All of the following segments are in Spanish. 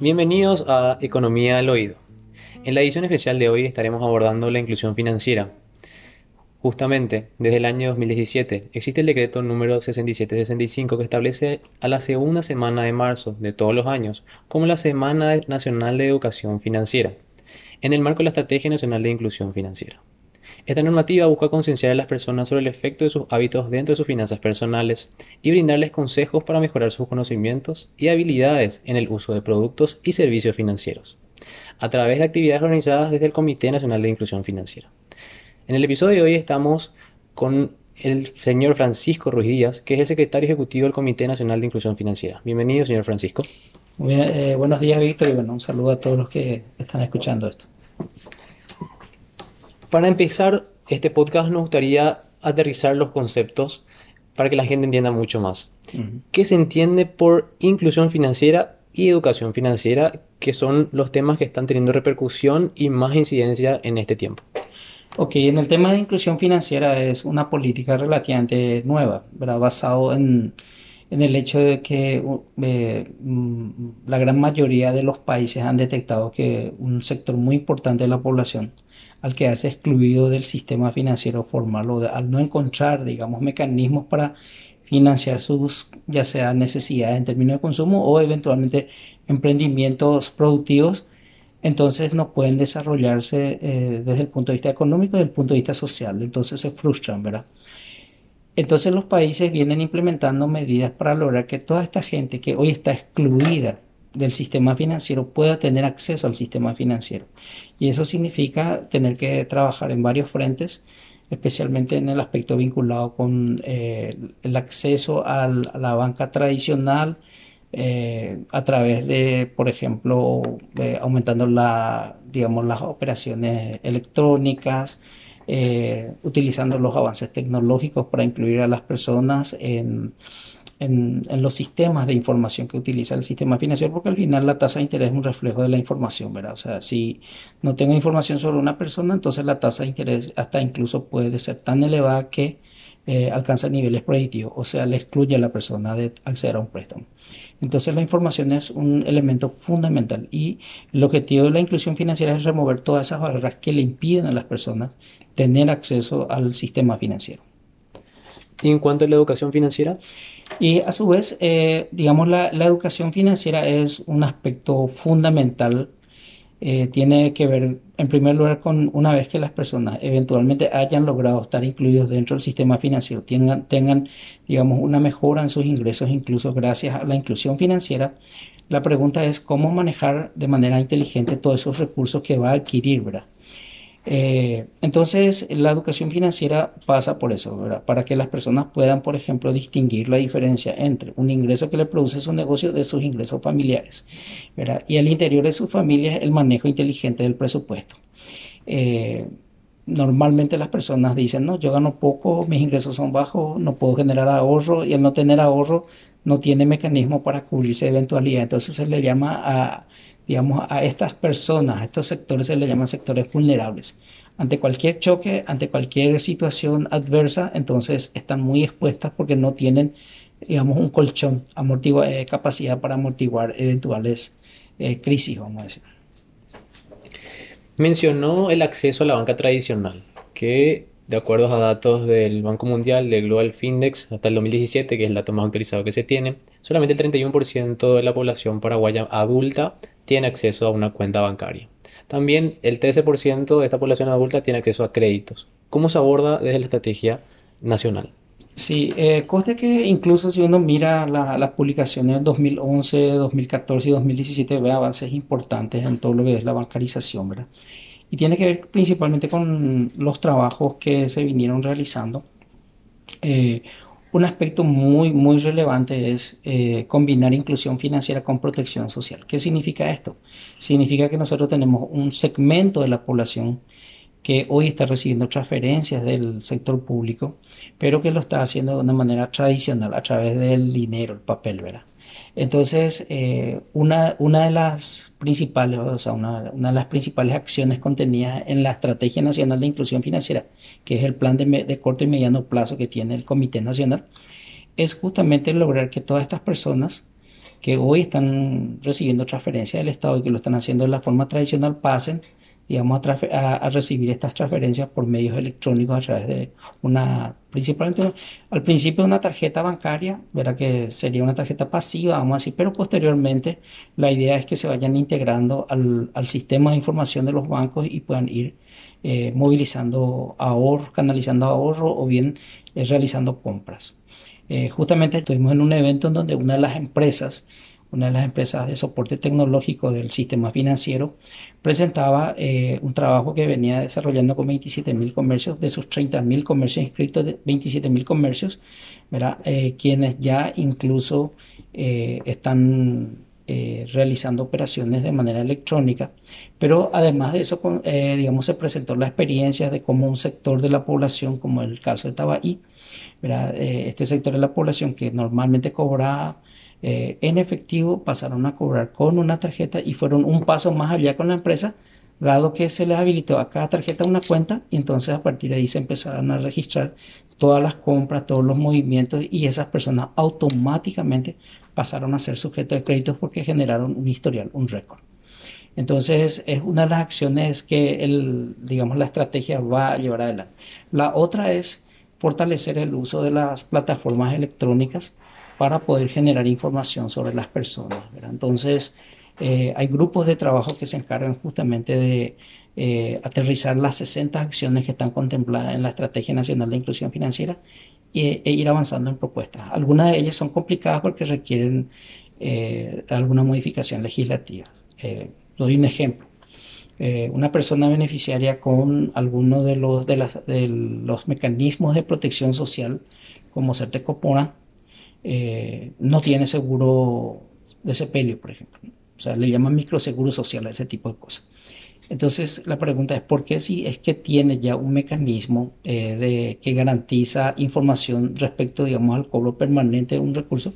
Bienvenidos a Economía al Oído. En la edición especial de hoy estaremos abordando la inclusión financiera. Justamente, desde el año 2017 existe el decreto número 6765 que establece a la segunda semana de marzo de todos los años como la Semana Nacional de Educación Financiera, en el marco de la Estrategia Nacional de Inclusión Financiera. Esta normativa busca concienciar a las personas sobre el efecto de sus hábitos dentro de sus finanzas personales y brindarles consejos para mejorar sus conocimientos y habilidades en el uso de productos y servicios financieros, a través de actividades organizadas desde el Comité Nacional de Inclusión Financiera. En el episodio de hoy estamos con el señor Francisco Ruiz Díaz, que es el secretario ejecutivo del Comité Nacional de Inclusión Financiera. Bienvenido, señor Francisco. Eh, buenos días, Víctor, y bueno, un saludo a todos los que están escuchando esto. Para empezar este podcast nos gustaría aterrizar los conceptos para que la gente entienda mucho más. ¿Qué se entiende por inclusión financiera y educación financiera, que son los temas que están teniendo repercusión y más incidencia en este tiempo? Ok, en el tema de inclusión financiera es una política relativamente nueva, ¿verdad? basado en, el hecho de que eh, mm, la gran mayoría de los países han detectado que un sector muy importante de la población al quedarse excluido del sistema financiero formal o al no encontrar, digamos, mecanismos para financiar sus, ya sea necesidades en términos de consumo o eventualmente emprendimientos productivos, entonces no pueden desarrollarse eh, desde el punto de vista económico y desde el punto de vista social, entonces se frustran, ¿verdad? Entonces los países vienen implementando medidas para lograr que toda esta gente que hoy está excluida del sistema financiero pueda tener acceso al sistema financiero. Y eso significa tener que trabajar en varios frentes, especialmente en el aspecto vinculado con eh, el acceso a la banca tradicional, eh, a través de, por ejemplo, eh, aumentando la, digamos, las operaciones electrónicas, utilizando los avances tecnológicos para incluir a las personas en en, los sistemas de información que utiliza el sistema financiero, porque al final la tasa de interés es un reflejo de la información, ¿verdad? O sea, si no tengo información sobre una persona, entonces la tasa de interés hasta incluso puede ser tan elevada que eh, alcanza niveles predictivos, o sea, le excluye a la persona de acceder a un préstamo. Entonces la información es un elemento fundamental y el objetivo de la inclusión financiera es remover todas esas barreras que le impiden a las personas tener acceso al sistema financiero. ¿Y en cuanto a la educación financiera? Y a su vez, eh, digamos, la, educación financiera es un aspecto fundamental. Eh, tiene que ver, en primer lugar, con una vez que las personas eventualmente hayan logrado estar incluidos dentro del sistema financiero, tengan, tengan digamos, una mejora en sus ingresos, incluso gracias a la inclusión financiera. La pregunta es cómo manejar de manera inteligente todos esos recursos que va a adquirir, ¿verdad? Eh, entonces, la educación financiera pasa por eso. Para que las personas puedan, por ejemplo, distinguir la diferencia entre un ingreso que le produce su negocio de sus ingresos familiares. Y al interior de su familia, el manejo inteligente del presupuesto. Eh, normalmente las personas dicen, no, yo gano poco, mis ingresos son bajos, no puedo generar ahorro y al no tener ahorro no tiene mecanismo para cubrirse de eventualidad. Entonces se le llama a digamos, a estas personas, a estos sectores se les llaman sectores vulnerables. Ante cualquier choque, ante cualquier situación adversa, entonces están muy expuestas porque no tienen, digamos, un colchón, eh, capacidad para amortiguar eventuales eh, crisis, vamos a decir. Mencionó el acceso a la banca tradicional, que de acuerdo a datos del Banco Mundial, del Global Findex, hasta el 2017, que es el dato más actualizado que se tiene, solamente el 31% de la población paraguaya adulta tiene acceso a una cuenta bancaria. También el 13% de esta población adulta tiene acceso a créditos. ¿Cómo se aborda desde la estrategia nacional? Sí, eh, coste que incluso si uno mira las publicaciones del 2011, 2014 y 2017 ve avances importantes en todo lo que es la bancarización, ¿verdad? Y tiene que ver principalmente con los trabajos que se vinieron realizando. Eh, un aspecto muy, muy relevante es eh, combinar inclusión financiera con protección social. ¿Qué significa esto? Significa que nosotros tenemos un segmento de la población que hoy está recibiendo transferencias del sector público, pero que lo está haciendo de una manera tradicional, a través del dinero, el papel, ¿verdad? Entonces, eh, una, una, de las principales, o sea, una, una, de las principales acciones contenidas en la Estrategia Nacional de Inclusión Financiera, que es el plan de, de corto y mediano plazo que tiene el Comité Nacional, es justamente lograr que todas estas personas que hoy están recibiendo transferencias del Estado y que lo están haciendo de la forma tradicional pasen digamos, a, a, recibir estas transferencias por medios electrónicos a través de una, principalmente al principio una tarjeta bancaria, verá que sería una tarjeta pasiva, vamos a decir, pero posteriormente la idea es que se vayan integrando al, sistema de información de los bancos y puedan ir eh, movilizando ahorros, canalizando ahorro o bien eh, realizando compras. Eh, justamente estuvimos en un evento en donde una de las empresas una de las empresas de soporte tecnológico del sistema financiero, presentaba eh, un trabajo que venía desarrollando con 27.000 comercios, de sus 30.000 comercios inscritos, 27.000 comercios, eh, quienes ya incluso eh, están realizando operaciones de manera electrónica. Pero además de eso, digamos, se presentó la experiencia de cómo un sector de la población, como el caso de Tabaí, este sector de la población que normalmente cobra eh, en efectivo, pasaron a cobrar con una tarjeta y fueron un paso más allá con la empresa, dado que se les habilitó a cada tarjeta una cuenta y entonces a partir de ahí se empezaron a registrar todas las compras, todos los movimientos y esas personas automáticamente pasaron a ser sujetos de créditos porque generaron un historial, un récord. Entonces es una de las acciones que el, digamos, la estrategia va a llevar adelante. La otra es fortalecer el uso de las plataformas electrónicas para poder generar información sobre las personas. Entonces, eh, hay grupos de trabajo que se encargan justamente de eh, aterrizar las 60 acciones que están contempladas en la Estrategia Nacional de Inclusión Financiera e, ir avanzando en propuestas. Algunas de ellas son complicadas porque requieren eh, alguna modificación legislativa. doy un ejemplo. una persona beneficiaria con alguno de los, de, los mecanismos de protección social, como Certecopona, eh, no tiene seguro de sepelio, por ejemplo. O sea, le llaman microseguro social a ese tipo de cosas. Entonces, la pregunta es, ¿por qué si es que tiene ya un mecanismo eh, de, que garantiza información respecto, digamos, al cobro permanente de un recurso,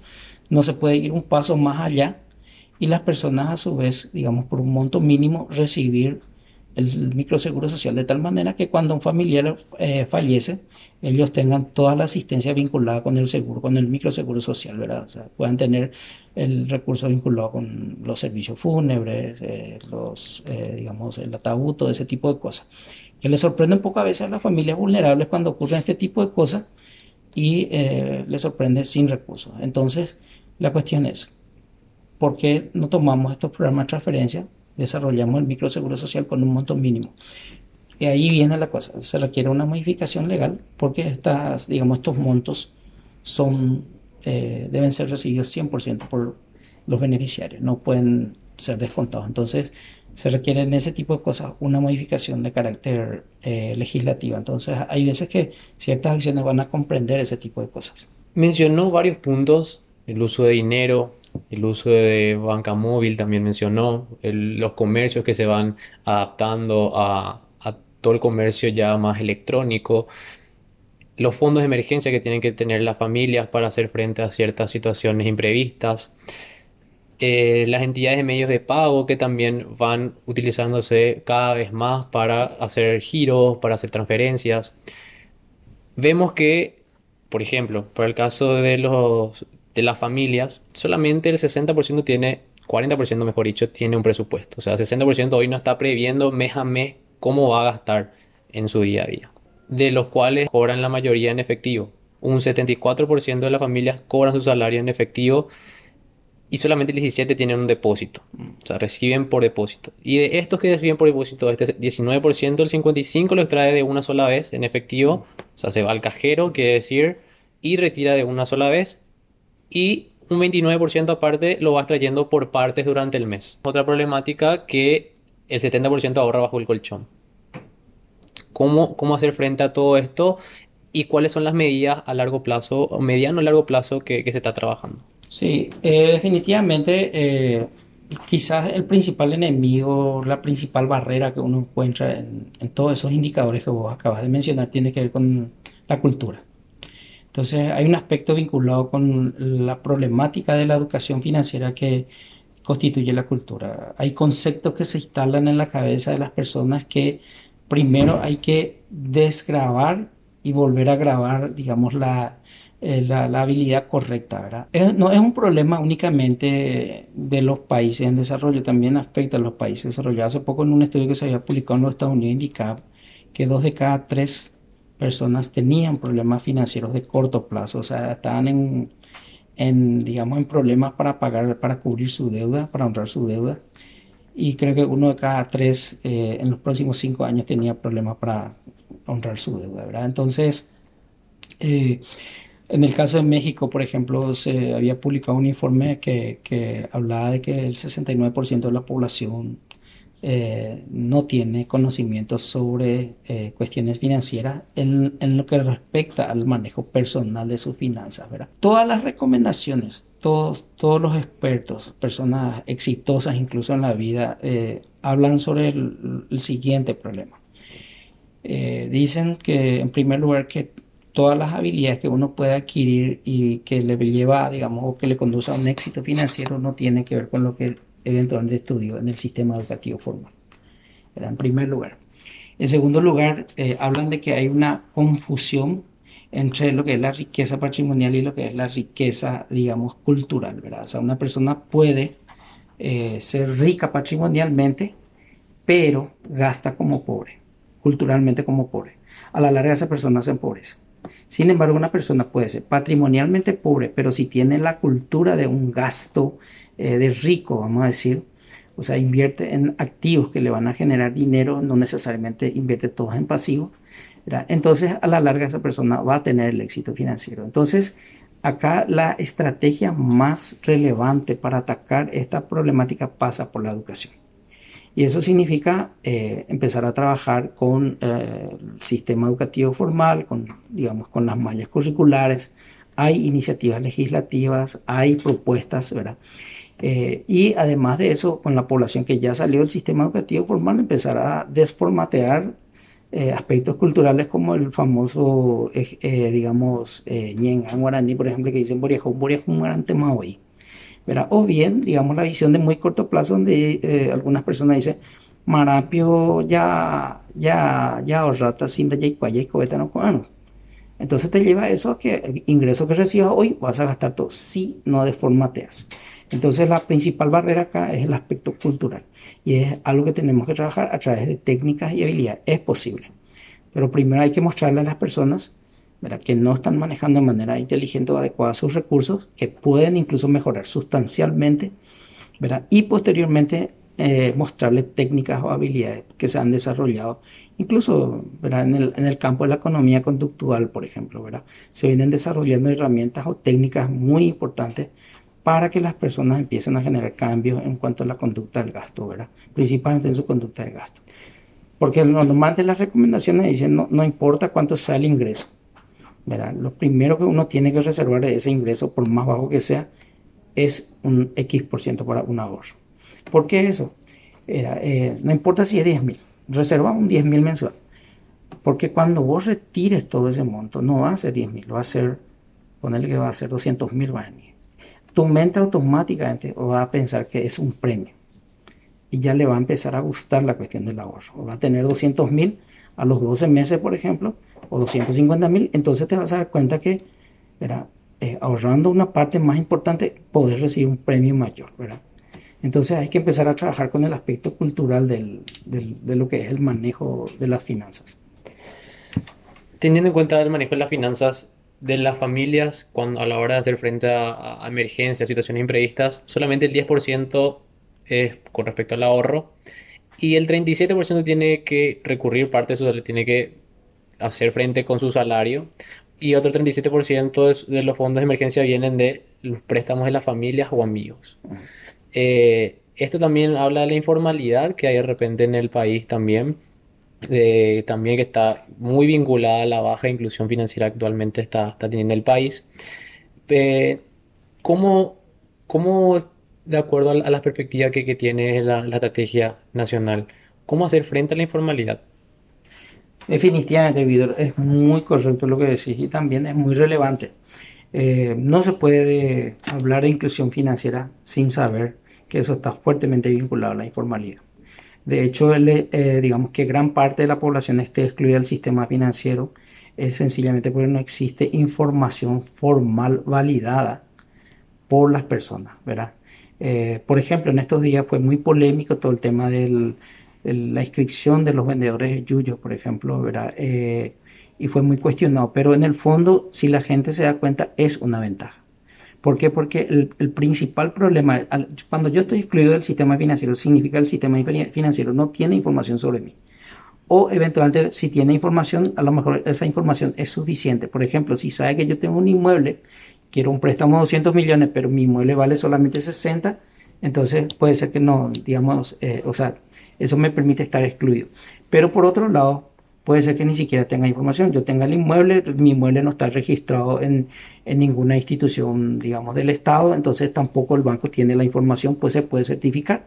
no se puede ir un paso más allá y las personas a su vez, digamos, por un monto mínimo, recibir el microseguro social de tal manera que cuando un familiar eh, fallece, ellos tengan toda la asistencia vinculada con el seguro, con el microseguro social, ¿verdad? O sea, puedan tener el recurso vinculado con los servicios fúnebres, eh, los, eh, digamos, el ataúd, todo ese tipo de cosas. Que le sorprende un poco a veces a las familias vulnerables cuando ocurren este tipo de cosas y les sorprende sin recursos. Entonces, la cuestión es, ¿por qué no tomamos estos programas de transferencia desarrollamos el microseguro social con un monto mínimo. Y ahí viene la cosa, se requiere una modificación legal porque estas, digamos, estos montos son, eh, deben ser recibidos 100% por los beneficiarios, no pueden ser descontados. Entonces, se requiere en ese tipo de cosas una modificación de carácter eh, legislativo. Entonces, hay veces que ciertas acciones van a comprender ese tipo de cosas. Mencionó varios puntos, el uso de dinero, el uso de banca móvil también mencionó, los comercios que se van adaptando a, todo el comercio ya más electrónico, los fondos de emergencia que tienen que tener las familias para hacer frente a ciertas situaciones imprevistas, eh, las entidades de medios de pago que también van utilizándose cada vez más para hacer giros, para hacer transferencias. Vemos que, por ejemplo, para el caso de los de las familias, solamente el 60% tiene, 40% mejor dicho, tiene un presupuesto. O sea, el 60% hoy no está previendo mes a mes cómo va a gastar en su día a día. De los cuales cobran la mayoría en efectivo. Un 74% de las familias cobran su salario en efectivo y solamente el 17 tienen un depósito. O sea, reciben por depósito. Y de estos que reciben por depósito, este 19%, el 55% lo extrae de una sola vez en efectivo. O sea, se va al cajero, quiere decir, y retira de una sola vez y un 29% aparte lo vas trayendo por partes durante el mes. Otra problemática que el 70% ahorra bajo el colchón. ¿Cómo, ¿Cómo hacer frente a todo esto? ¿Y cuáles son las medidas a largo plazo, o mediano a largo plazo que, se está trabajando? Sí, eh, definitivamente eh, quizás el principal enemigo, la principal barrera que uno encuentra en, en todos esos indicadores que vos acabas de mencionar tiene que ver con la cultura. Entonces hay un aspecto vinculado con la problemática de la educación financiera que constituye la cultura. Hay conceptos que se instalan en la cabeza de las personas que primero hay que desgrabar y volver a grabar, digamos, la, eh, la, habilidad correcta, ¿verdad? no es un problema únicamente de los países en desarrollo, también afecta a los países desarrollados. Hace poco en un estudio que se había publicado en los Estados Unidos indicaba que dos de cada tres personas tenían problemas financieros de corto plazo, o sea, estaban en, en digamos, en problemas para pagar, para cubrir su deuda, para honrar su deuda. Y creo que uno de cada tres eh, en los próximos cinco años tenía problemas para honrar su deuda, ¿verdad? Entonces, eh, en el caso de México, por ejemplo, se había publicado un informe que, que hablaba de que el 69% de la población eh, no tiene conocimiento sobre eh, cuestiones financieras en, en, lo que respecta al manejo personal de sus finanzas. ¿verdad? Todas las recomendaciones, todos, todos los expertos, personas exitosas incluso en la vida, eh, hablan sobre el, el, siguiente problema. dicen que en primer lugar que todas las habilidades que uno puede adquirir y que le lleva, digamos, o que le conduce a un éxito financiero no tiene que ver con lo que eventualmente estudio en el sistema educativo formal. En primer lugar. En segundo lugar, eh, hablan de que hay una confusión entre lo que es la riqueza patrimonial y lo que es la riqueza, digamos, cultural, ¿verdad? O sea, una persona puede eh, ser rica patrimonialmente, pero gasta como pobre, culturalmente como pobre. A la larga esa persona se empobrece. Sin embargo, una persona puede ser patrimonialmente pobre, pero si tiene la cultura de un gasto eh, de rico, vamos a decir, o sea, invierte en activos que le van a generar dinero, no necesariamente invierte todos en pasivos, entonces a la larga esa persona va a tener el éxito financiero. Entonces, acá la estrategia más relevante para atacar esta problemática pasa por la educación. Y eso significa eh, empezar a trabajar con eh, el sistema educativo formal, con, digamos, con las mallas curriculares. Hay iniciativas legislativas, hay propuestas, ¿verdad? Eh, y además de eso, con la población que ya salió del sistema educativo formal, empezar a desformatear aspectos culturales como el famoso, digamos, Ñengan guaraní, por ejemplo, que dicen Boriajón, Boriajón, hoy o bien, digamos, la visión de muy corto plazo donde eh, algunas personas dicen, Marapio ya, ya, ya ahorrata sin de y no cubano. Entonces te lleva a eso que el ingreso que recibas hoy vas a gastar todo si no deformateas. Entonces la principal barrera acá es el aspecto cultural y es algo que tenemos que trabajar a través de técnicas y habilidades. Es posible, pero primero hay que mostrarle a las personas que no están manejando de manera inteligente o adecuada sus recursos, que pueden incluso mejorar sustancialmente, ¿verdad? y posteriormente eh, mostrarles técnicas o habilidades que se han desarrollado, incluso En, el, en, el, campo de la economía conductual, por ejemplo, ¿verdad? se vienen desarrollando herramientas o técnicas muy importantes para que las personas empiecen a generar cambios en cuanto a la conducta del gasto, ¿verdad? principalmente en su conducta de gasto. Porque normalmente las recomendaciones dicen no, no importa cuánto sea el ingreso, lo primero que uno tiene que reservar de ese ingreso, por más bajo que sea, es un X por ciento para un ahorro. ¿Por qué eso? Eh, no importa si es 10 mil, reserva un 10 mil mensual. Porque cuando vos retires todo ese monto, no va a ser 10 mil, va a ser, ponerle que va a ser 200 mil. Tu mente automáticamente va a pensar que es un premio. Y ya le va a empezar a gustar la cuestión del ahorro. Va a tener 200 mil a los 12 meses, por ejemplo, o 250 mil, entonces te vas a dar cuenta que, eh, ahorrando una parte más importante, poder recibir un premio mayor, ¿verdad? Entonces hay que empezar a trabajar con el aspecto cultural del, de lo que es el manejo de las finanzas. Teniendo en cuenta el manejo de las finanzas de las familias cuando, a la hora de hacer frente a, a emergencias, situaciones imprevistas, solamente el 10% es con respecto al ahorro y el 37% tiene que recurrir parte de su tiene que hacer frente con su salario y otro 37% de los fondos de emergencia vienen de los préstamos de las familias o amigos. Eh, esto también habla de la informalidad que hay de repente en el país también, también que está muy vinculada a la baja inclusión financiera actualmente está, está teniendo el país. Eh, ¿cómo, ¿Cómo, de acuerdo a la perspectiva que, que tiene la, la estrategia nacional, cómo hacer frente a la informalidad? Definitivamente, Vidor, es muy correcto lo que decís y también es muy relevante. Eh, no se puede hablar de inclusión financiera sin saber que eso está fuertemente vinculado a la informalidad. De hecho, eh, digamos que gran parte de la población esté excluida del sistema financiero es sencillamente porque no existe información formal validada por las personas, ¿verdad? Eh, por ejemplo, en estos días fue muy polémico todo el tema de la inscripción de los vendedores de yuyos, por ejemplo, ¿verdad? Eh, y fue muy cuestionado, pero en el fondo, si la gente se da cuenta, es una ventaja. ¿Por qué? Porque el, principal problema, cuando yo estoy excluido del sistema financiero, significa que el sistema financiero no tiene información sobre mí. O eventualmente, si tiene información, a lo mejor esa información es suficiente. Por ejemplo, si sabe que yo tengo un inmueble, quiero un préstamo de 200 millones, pero mi inmueble vale solamente 60, entonces puede ser que no, digamos, eh, o sea, eso me permite estar excluido. Pero por otro lado, puede ser que ni siquiera tenga información. Yo tenga el inmueble, mi inmueble no está registrado en, ninguna institución, digamos, del Estado, entonces tampoco el banco tiene la información, pues se puede certificar.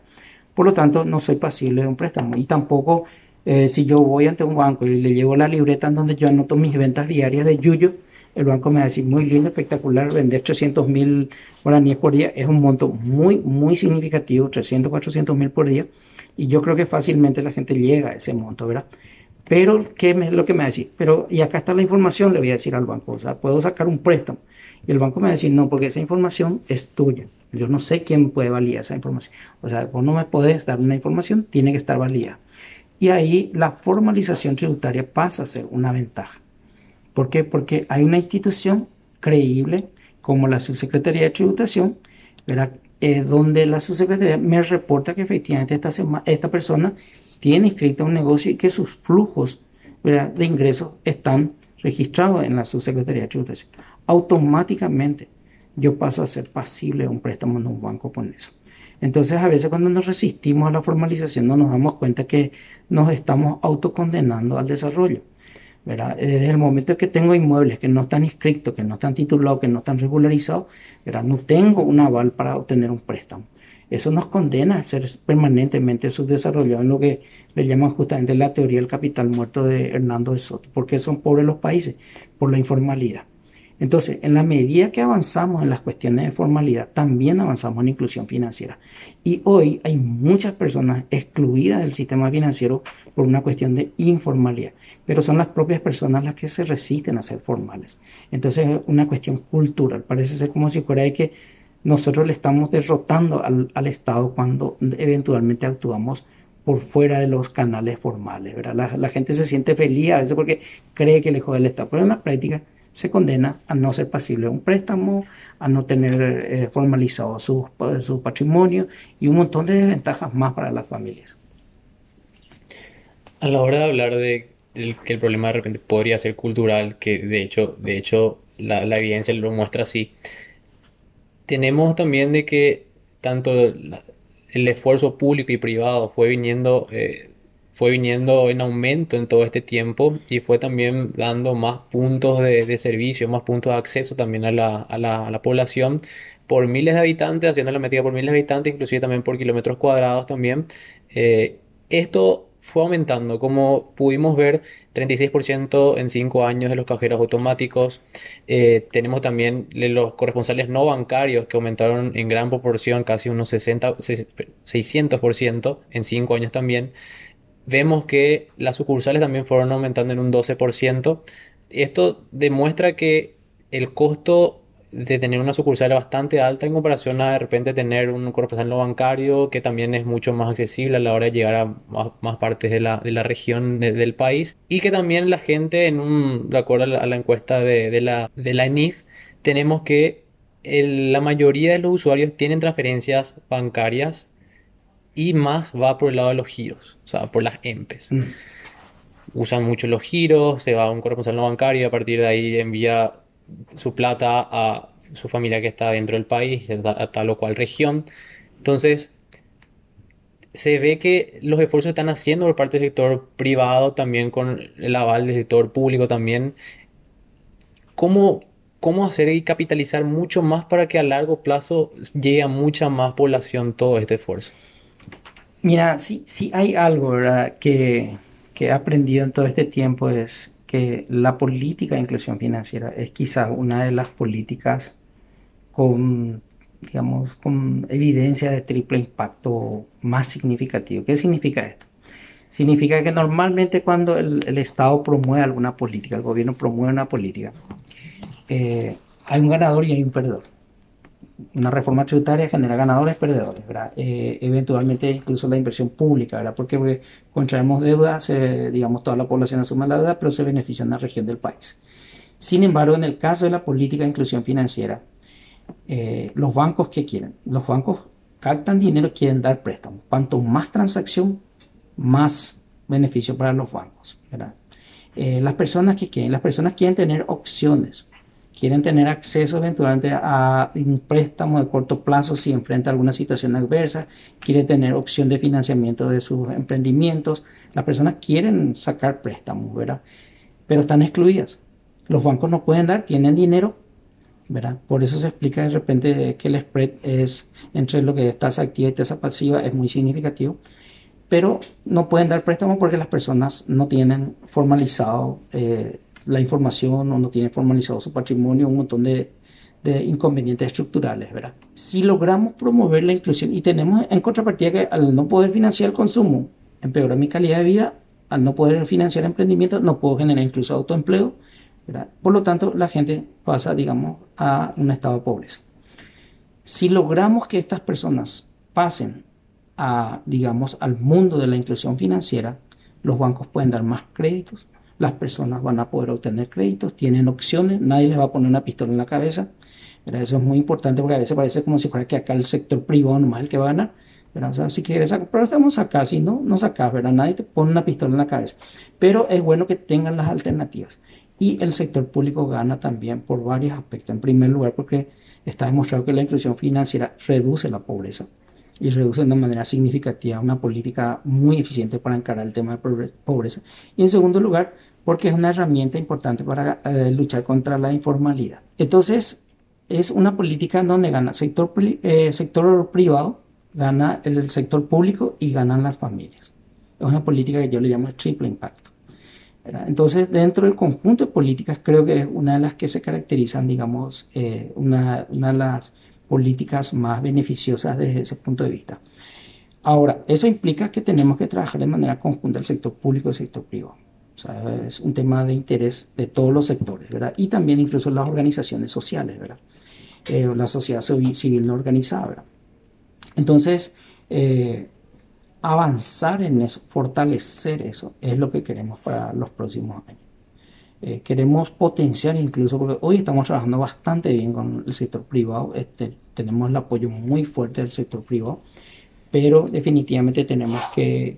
Por lo tanto, no soy pasible de un préstamo. Y tampoco, eh, si yo voy ante un banco y le llevo la libreta en donde yo anoto mis ventas diarias de Yuyo, el banco me va a decir, muy lindo, espectacular, vender 300 mil guaraníes por día es un monto muy, muy significativo, 300, 400 mil por día. Y yo creo que fácilmente la gente llega a ese monto, ¿verdad? Pero, ¿qué es lo que me va a decir? Pero, y acá está la información, le voy a decir al banco, o sea, puedo sacar un préstamo. Y el banco me va a decir, no, porque esa información es tuya. Yo no sé quién puede validar esa información. O sea, vos no me podés dar una información, tiene que estar validada. Y ahí la formalización tributaria pasa a ser una ventaja. ¿Por qué? Porque hay una institución creíble como la Subsecretaría de Tributación. Eh, donde la Subsecretaría me reporta que efectivamente esta persona tiene inscrito un negocio y que sus flujos de ingresos están registrados en la Subsecretaría de Tributación. Automáticamente yo paso a ser pasible a un préstamo en un banco con eso. Entonces a veces cuando nos resistimos a la formalización no nos damos cuenta que nos estamos autocondenando al desarrollo. Desde el momento que tengo inmuebles que no están inscritos, que no están titulados, que no están regularizados, no tengo un aval para obtener un préstamo. Eso nos condena a ser permanentemente subdesarrollados en lo que le llaman justamente la teoría del capital muerto de Hernando de Soto. porque son pobres los países? Por la informalidad. Entonces, en la medida que avanzamos en las cuestiones de formalidad, también avanzamos en inclusión financiera. Y hoy hay muchas personas excluidas del sistema financiero por una cuestión de informalidad, pero son las propias personas las que se resisten a ser formales. Entonces, es una cuestión cultural. Parece ser como si fuera de que nosotros le estamos derrotando al, Estado cuando eventualmente actuamos por fuera de los canales formales. ¿verdad? La, gente se siente feliz a veces porque cree que le jode el Estado, pero en la práctica se condena a no ser pasible a un préstamo, a no tener eh, formalizado su, su, patrimonio y un montón de desventajas más para las familias. A la hora de hablar de, que el problema de repente podría ser cultural, que de hecho, de hecho la evidencia lo muestra así, tenemos también de que tanto el esfuerzo público y privado fue viniendo, eh, fue viniendo en aumento en todo este tiempo y fue también dando más puntos de, servicio, más puntos de acceso también a la, población por miles de habitantes, haciendo la métrica por miles de habitantes, inclusive también por kilómetros cuadrados también. Eh, esto fue aumentando, como pudimos ver, 36% en 5 años de los cajeros automáticos. Eh, tenemos también los corresponsales no bancarios que aumentaron en gran proporción, casi unos 60, 600% en 5 años también. Vemos que las sucursales también fueron aumentando en un 12%. Esto demuestra que el costo de tener una sucursal bastante alta en comparación a de repente tener un corresponsal no bancario que también es mucho más accesible a la hora de llegar a más, partes de la, de la región del país y que también la gente en un de acuerdo a la, encuesta de, la de la ENIF tenemos que la mayoría de los usuarios tienen transferencias bancarias y más va por el lado de los giros, o sea, por las EMPES. Mm. Usan mucho los giros, se va a un corresponsal no bancario y a partir de ahí envía su plata a su familia que está dentro del país, a tal o cual región. Entonces, se ve que los esfuerzos están haciendo por parte del sector privado, también con el aval del sector público también. ¿Cómo, cómo hacer y capitalizar mucho más para que a largo plazo llegue a mucha más población todo este esfuerzo? Mira, sí, sí hay algo Que, que he aprendido en todo este tiempo es que la política de inclusión financiera es quizá una de las políticas con, digamos, con evidencia de triple impacto más significativo. ¿Qué significa esto? Significa que normalmente cuando el, Estado promueve alguna política, el gobierno promueve una política, eh, hay un ganador y hay un perdedor. Una reforma tributaria genera ganadores perdedores. Eh, eventualmente incluso la inversión pública, ¿verdad? Porque, porque contraemos deuda, digamos, toda la población asume la deuda, pero se beneficia en la región del país. Sin embargo, en el caso de la política de inclusión financiera, eh, los bancos, ¿qué quieren? Los bancos captan dinero, quieren dar préstamos. Cuanto más transacción, más beneficio para los bancos. Eh, las personas que quieren, las personas quieren tener opciones, quieren tener acceso eventualmente a un préstamo de corto plazo si enfrenta alguna situación adversa, quieren tener opción de financiamiento de sus emprendimientos. Las personas quieren sacar préstamos, ¿verdad? Pero están excluidas. Los bancos no pueden dar, tienen dinero, ¿verdad? Por eso se explica de repente que el spread es entre lo que es tasa activa y tasa pasiva es muy significativo pero no pueden dar préstamo porque las personas no tienen formalizado eh, la información o no tienen formalizado su patrimonio, un montón de, de, inconvenientes estructurales, ¿verdad? Si logramos promover la inclusión y tenemos en contrapartida que al no poder financiar el consumo, empeora mi calidad de vida, al no poder financiar emprendimiento, no puedo generar incluso autoempleo, ¿verdad? Por lo tanto, la gente pasa, digamos, a un estado de pobreza. Si logramos que estas personas pasen a, digamos, al mundo de la inclusión financiera, los bancos pueden dar más créditos, las personas van a poder obtener créditos, tienen opciones, nadie les va a poner una pistola en la cabeza. pero Eso es muy importante porque a veces parece como si fuera que acá el sector privado nomás el que va a ganar. pero O si quieres pero estamos acá, si no, no sacas, ¿verdad? Nadie te pone una pistola en la cabeza. Pero es bueno que tengan las alternativas. Y el sector público gana también por varios aspectos. En primer lugar, porque está demostrado que la inclusión financiera reduce la pobreza y reduce de manera significativa una política muy eficiente para encarar el tema de pobreza. Y en segundo lugar, porque es una herramienta importante para eh, luchar contra la informalidad. Entonces, es una política donde gana sector, eh, sector privado, gana el sector público y ganan las familias. Es una política que yo le llamo triple impacto. Entonces, dentro del conjunto de políticas, creo que es una de las que se caracterizan, digamos, eh, una, una de las políticas más beneficiosas desde ese punto de vista. Ahora, eso implica que tenemos que trabajar de manera conjunta el sector público y el sector privado. O sea, es un tema de interés de todos los sectores, ¿verdad? Y también incluso las organizaciones sociales, ¿verdad? Eh, la sociedad civil no organizada, ¿verdad? Entonces, eh, avanzar en eso, fortalecer eso, es lo que queremos para los próximos años. Eh, queremos potenciar incluso, porque hoy estamos trabajando bastante bien con el sector privado, este, tenemos el apoyo muy fuerte del sector privado, pero definitivamente tenemos que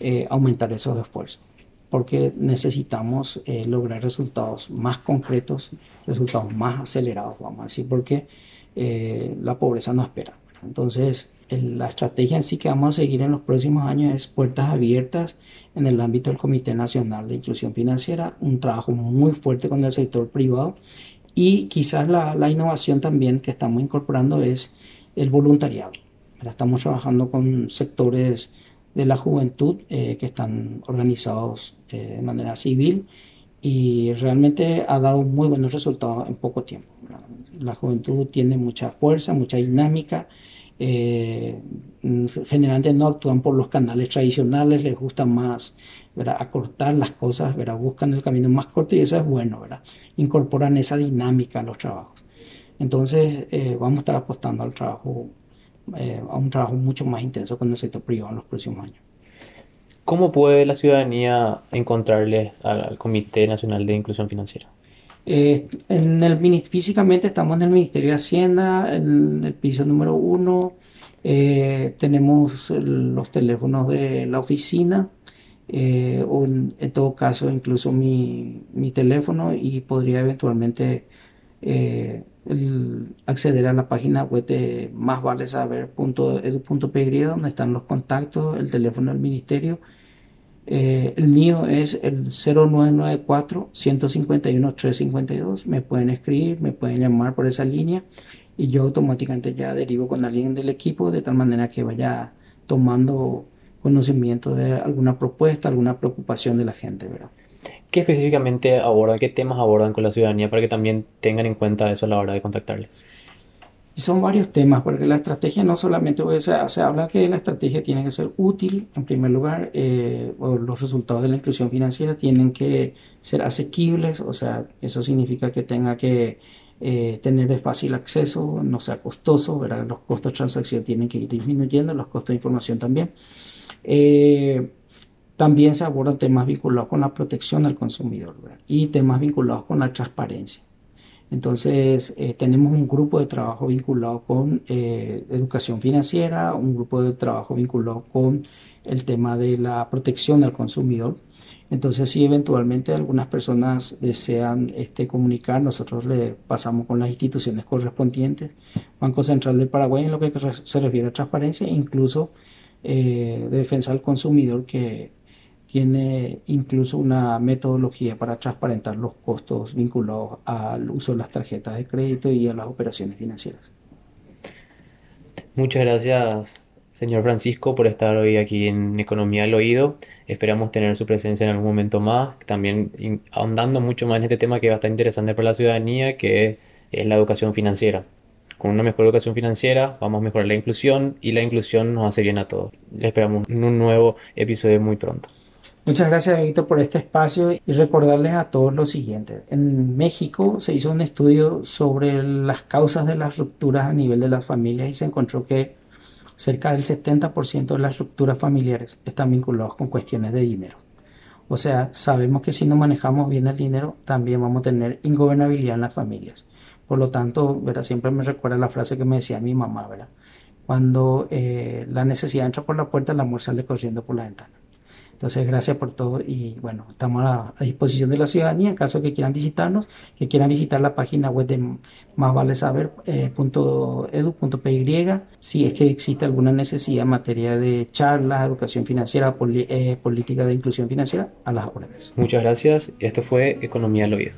eh, aumentar esos esfuerzos, porque necesitamos eh, lograr resultados más concretos, resultados más acelerados, vamos a decir, porque la pobreza no espera. Entonces, la estrategia en sí que vamos a seguir en los próximos años es puertas abiertas en el ámbito del Comité Nacional de Inclusión Financiera, un trabajo muy fuerte con el sector privado y quizás la, la innovación también que estamos incorporando es el voluntariado. Estamos trabajando con sectores de la juventud eh, que están organizados eh, de manera civil y realmente ha dado muy buenos resultados en poco tiempo. La juventud tiene mucha fuerza, mucha dinámica eh, generalmente no actúan por los canales tradicionales, les gusta más acortar las cosas, ¿verdad? buscan el camino más corto y eso es bueno, ¿verdad? incorporan esa dinámica a los trabajos. Entonces eh, vamos a estar apostando al trabajo, eh, a un trabajo mucho más intenso con el sector privado en los próximos años. ¿Cómo puede la ciudadanía encontrarles al Comité Nacional de Inclusión Financiera? Eh, en el, físicamente estamos en el Ministerio de Hacienda, en el piso número uno. Eh, tenemos los teléfonos de la oficina, eh, o en, todo caso incluso mi, mi, teléfono y podría eventualmente acceder a la página web de másvalesaber.edu.py donde están los contactos, el teléfono del ministerio eh, el mío es el 0994-151-352. Me pueden escribir, me pueden llamar por esa línea y yo automáticamente ya derivo con alguien del equipo de tal manera que vaya tomando conocimiento de alguna propuesta, alguna preocupación de la gente. ¿Qué específicamente abordan, qué temas abordan con la ciudadanía para que también tengan en cuenta eso a la hora de contactarles? Y son varios temas, porque la estrategia no solamente, o se habla que la estrategia tiene que ser útil, en primer lugar, eh, o los resultados de la inclusión financiera tienen que ser asequibles, o sea, eso significa que tenga que eh, tener de fácil acceso, no sea costoso, los costos de transacción tienen que ir disminuyendo, los costos de información también. Eh, también se abordan temas vinculados con la protección al consumidor y temas vinculados con la transparencia. Entonces, eh, tenemos un grupo de trabajo vinculado con eh, educación financiera, un grupo de trabajo vinculado con el tema de la protección al consumidor. Entonces, si eventualmente algunas personas desean este, comunicar, nosotros le pasamos con las instituciones correspondientes, Banco Central del Paraguay en lo que se refiere a transparencia, incluso eh, defensa al consumidor que tiene incluso una metodología para transparentar los costos vinculados al uso de las tarjetas de crédito y a las operaciones financieras. Muchas gracias, señor Francisco, por estar hoy aquí en Economía al Oído. Esperamos tener su presencia en algún momento más, también ahondando mucho más en este tema que va a estar interesante para la ciudadanía, que es la educación financiera. Con una mejor educación financiera vamos a mejorar la inclusión y la inclusión nos hace bien a todos. Le esperamos en un nuevo episodio muy pronto. Muchas gracias, Víctor, por este espacio y recordarles a todos lo siguiente. En México se hizo un estudio sobre las causas de las rupturas a nivel de las familias y se encontró que cerca del 70% de las rupturas familiares están vinculadas con cuestiones de dinero. O sea, sabemos que si no manejamos bien el dinero, también vamos a tener ingobernabilidad en las familias. Por lo tanto, ¿verdad? siempre me recuerda la frase que me decía mi mamá, ¿verdad? Cuando eh, la necesidad entra por la puerta, el amor sale corriendo por la ventana. Entonces, gracias por todo y bueno, estamos a, disposición de la ciudadanía en caso que quieran visitarnos, que quieran visitar la página web de másvalesaber.edu.py eh, si es que existe alguna necesidad en materia de charlas, educación financiera, eh, política de inclusión financiera, a las órdenes. Muchas gracias. Esto fue Economía al.